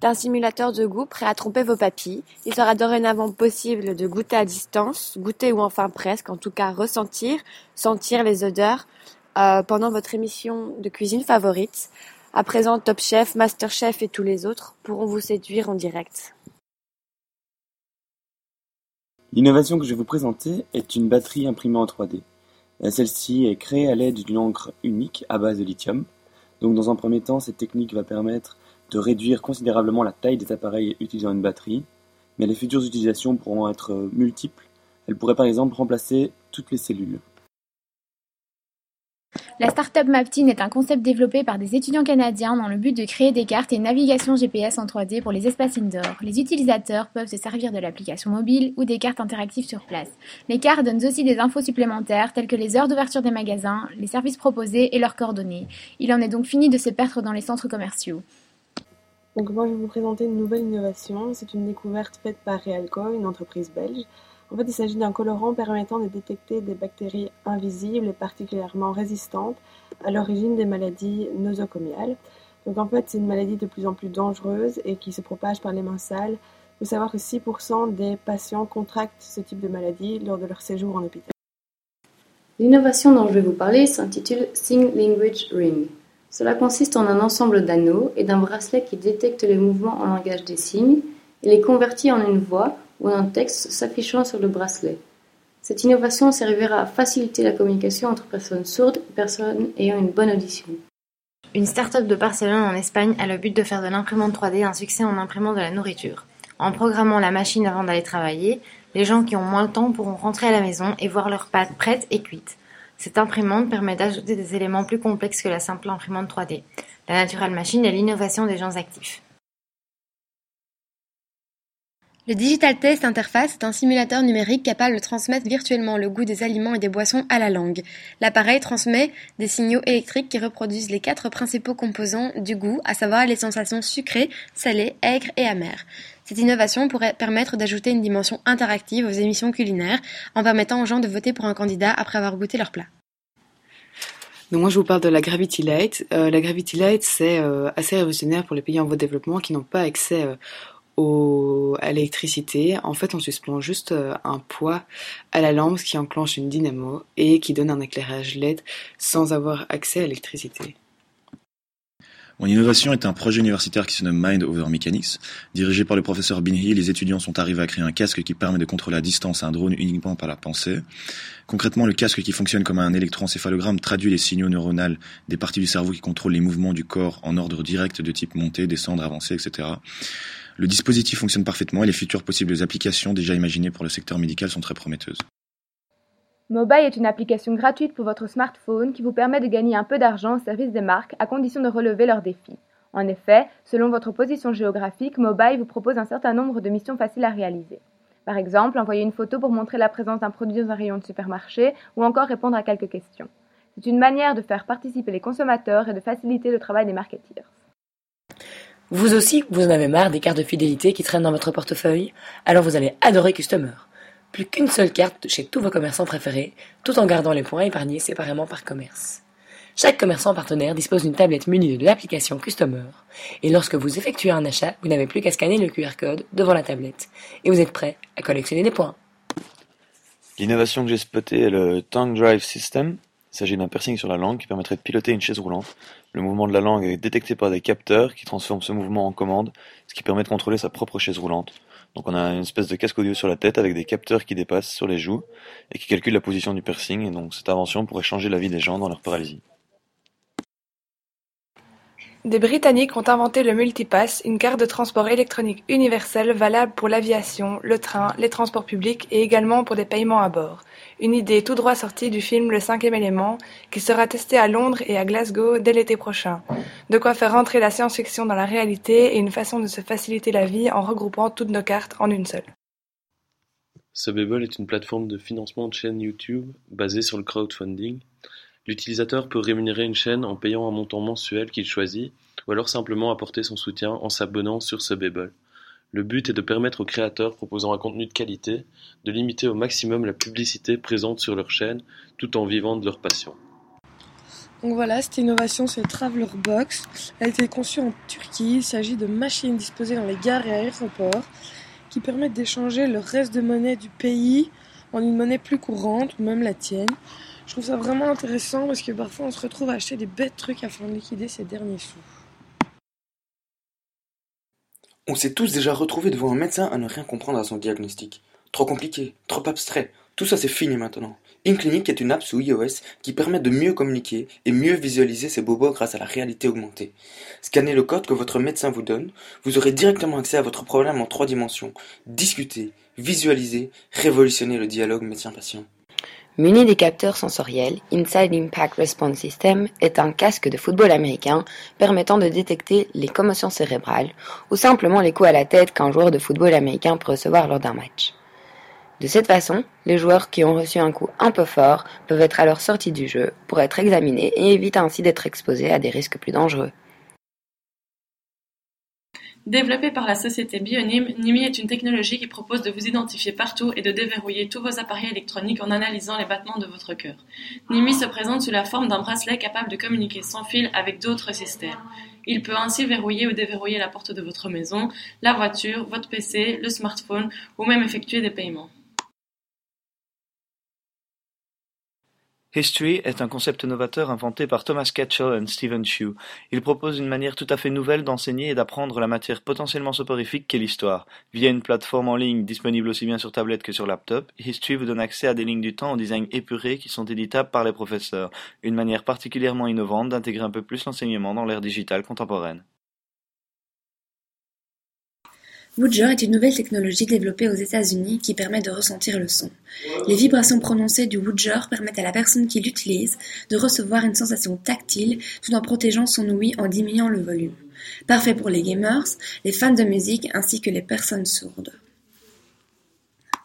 C'est un simulateur de goût prêt à tromper vos papilles. Il sera dorénavant possible de goûter à distance, goûter ou enfin presque, en tout cas ressentir, sentir les odeurs euh, pendant votre émission de cuisine favorite. À présent, Top Chef, Master Chef et tous les autres pourront vous séduire en direct. L'innovation que je vais vous présenter est une batterie imprimée en 3D. Euh, celle-ci est créée à l'aide d'une encre unique à base de lithium. Donc dans un premier temps, cette technique va permettre de réduire considérablement la taille des appareils utilisant une batterie, mais les futures utilisations pourront être euh, multiples. Elle pourrait par exemple remplacer toutes les cellules. La start-up Maptin est un concept développé par des étudiants canadiens dans le but de créer des cartes et navigation GPS en 3D pour les espaces indoor. Les utilisateurs peuvent se servir de l'application mobile ou des cartes interactives sur place. Les cartes donnent aussi des infos supplémentaires telles que les heures d'ouverture des magasins, les services proposés et leurs coordonnées. Il en est donc fini de se perdre dans les centres commerciaux. Donc moi je vais vous présenter une nouvelle innovation. C'est une découverte faite par Realco, une entreprise belge. En fait, il s'agit d'un colorant permettant de détecter des bactéries invisibles et particulièrement résistantes à l'origine des maladies nosocomiales. Donc en fait, c'est une maladie de plus en plus dangereuse et qui se propage par les mains sales. Il faut savoir que 6% des patients contractent ce type de maladie lors de leur séjour en hôpital. L'innovation dont je vais vous parler s'intitule Sing Language Ring. Cela consiste en un ensemble d'anneaux et d'un bracelet qui détecte les mouvements en langage des signes et les convertit en une voix ou un texte s'affichant sur le bracelet. Cette innovation servira à faciliter la communication entre personnes sourdes et personnes ayant une bonne audition. Une start-up de Barcelone en Espagne a le but de faire de l'imprimante 3D un succès en imprimant de la nourriture. En programmant la machine avant d'aller travailler, les gens qui ont moins de temps pourront rentrer à la maison et voir leurs pâtes prêtes et cuites. Cette imprimante permet d'ajouter des éléments plus complexes que la simple imprimante 3D. La Natural Machine est l'innovation des gens actifs. Le Digital Taste Interface est un simulateur numérique capable de transmettre virtuellement le goût des aliments et des boissons à la langue. L'appareil transmet des signaux électriques qui reproduisent les quatre principaux composants du goût, à savoir les sensations sucrées, salées, aigres et amères. Cette innovation pourrait permettre d'ajouter une dimension interactive aux émissions culinaires en permettant aux gens de voter pour un candidat après avoir goûté leur plat. Donc moi je vous parle de la Gravity Light. Euh, la Gravity Light c'est euh, assez révolutionnaire pour les pays en voie de développement qui n'ont pas accès euh, à l'électricité, en fait, on suspend juste un poids à la lampe qui enclenche une dynamo et qui donne un éclairage LED sans avoir accès à l'électricité. Mon innovation est un projet universitaire qui se nomme Mind Over Mechanics. Dirigé par le professeur Binhi, les étudiants sont arrivés à créer un casque qui permet de contrôler à distance un drone uniquement par la pensée. Concrètement, le casque qui fonctionne comme un électroencéphalogramme traduit les signaux neuronaux des parties du cerveau qui contrôlent les mouvements du corps en ordre direct de type montée, descendre, avancer, etc. Le dispositif fonctionne parfaitement et les futures possibles applications déjà imaginées pour le secteur médical sont très prometteuses. Mobile est une application gratuite pour votre smartphone qui vous permet de gagner un peu d'argent au service des marques à condition de relever leurs défis. En effet, selon votre position géographique, Mobile vous propose un certain nombre de missions faciles à réaliser. Par exemple, envoyer une photo pour montrer la présence d'un produit dans un rayon de supermarché ou encore répondre à quelques questions. C'est une manière de faire participer les consommateurs et de faciliter le travail des marketeers. Vous aussi, vous en avez marre des cartes de fidélité qui traînent dans votre portefeuille? Alors vous allez adorer Customer. Plus qu'une seule carte chez tous vos commerçants préférés, tout en gardant les points épargnés séparément par commerce. Chaque commerçant partenaire dispose d'une tablette munie de l'application Customer, et lorsque vous effectuez un achat, vous n'avez plus qu'à scanner le QR code devant la tablette, et vous êtes prêt à collectionner des points. L'innovation que j'ai spotée est le Tongue Drive System, il s'agit d'un piercing sur la langue qui permettrait de piloter une chaise roulante. Le mouvement de la langue est détecté par des capteurs qui transforment ce mouvement en commande, ce qui permet de contrôler sa propre chaise roulante. Donc on a une espèce de casque audio sur la tête avec des capteurs qui dépassent sur les joues et qui calculent la position du piercing et donc cette invention pourrait changer la vie des gens dans leur paralysie. Des Britanniques ont inventé le Multipass, une carte de transport électronique universelle valable pour l'aviation, le train, les transports publics et également pour des paiements à bord. Une idée tout droit sortie du film Le cinquième élément, qui sera testé à Londres et à Glasgow dès l'été prochain. De quoi faire rentrer la science-fiction dans la réalité et une façon de se faciliter la vie en regroupant toutes nos cartes en une seule. Subbable est une plateforme de financement de chaînes YouTube basée sur le crowdfunding. L'utilisateur peut rémunérer une chaîne en payant un montant mensuel qu'il choisit, ou alors simplement apporter son soutien en s'abonnant sur Subbable. Le but est de permettre aux créateurs proposant un contenu de qualité de limiter au maximum la publicité présente sur leur chaîne tout en vivant de leur passion. Donc voilà, cette innovation, c'est Traveler Box. Elle a été conçue en Turquie. Il s'agit de machines disposées dans les gares et aéroports qui permettent d'échanger le reste de monnaie du pays en une monnaie plus courante, ou même la tienne. Je trouve ça vraiment intéressant parce que parfois on se retrouve à acheter des bêtes trucs afin de liquider ses derniers sous. On s'est tous déjà retrouvés devant un médecin à ne rien comprendre à son diagnostic. Trop compliqué, trop abstrait. Tout ça c'est fini maintenant. InClinic est une app sous iOS qui permet de mieux communiquer et mieux visualiser ses bobos grâce à la réalité augmentée. Scannez le code que votre médecin vous donne, vous aurez directement accès à votre problème en trois dimensions. Discuter, visualiser, révolutionner le dialogue médecin-patient. Muni des capteurs sensoriels, Inside Impact Response System est un casque de football américain permettant de détecter les commotions cérébrales ou simplement les coups à la tête qu'un joueur de football américain peut recevoir lors d'un match. De cette façon, les joueurs qui ont reçu un coup un peu fort peuvent être alors sortis du jeu pour être examinés et éviter ainsi d'être exposés à des risques plus dangereux. Développé par la société Bionim, Nimi est une technologie qui propose de vous identifier partout et de déverrouiller tous vos appareils électroniques en analysant les battements de votre cœur. Nimi se présente sous la forme d'un bracelet capable de communiquer sans fil avec d'autres systèmes. Il peut ainsi verrouiller ou déverrouiller la porte de votre maison, la voiture, votre PC, le smartphone ou même effectuer des paiements. History est un concept novateur inventé par Thomas Ketchell et Stephen Chew. Il propose une manière tout à fait nouvelle d'enseigner et d'apprendre la matière potentiellement soporifique qu'est l'histoire. Via une plateforme en ligne disponible aussi bien sur tablette que sur laptop, History vous donne accès à des lignes du temps au design épuré qui sont éditables par les professeurs. Une manière particulièrement innovante d'intégrer un peu plus l'enseignement dans l'ère digitale contemporaine. Woodger est une nouvelle technologie développée aux États-Unis qui permet de ressentir le son. Les vibrations prononcées du Woodger permettent à la personne qui l'utilise de recevoir une sensation tactile tout en protégeant son ouïe en diminuant le volume. Parfait pour les gamers, les fans de musique ainsi que les personnes sourdes.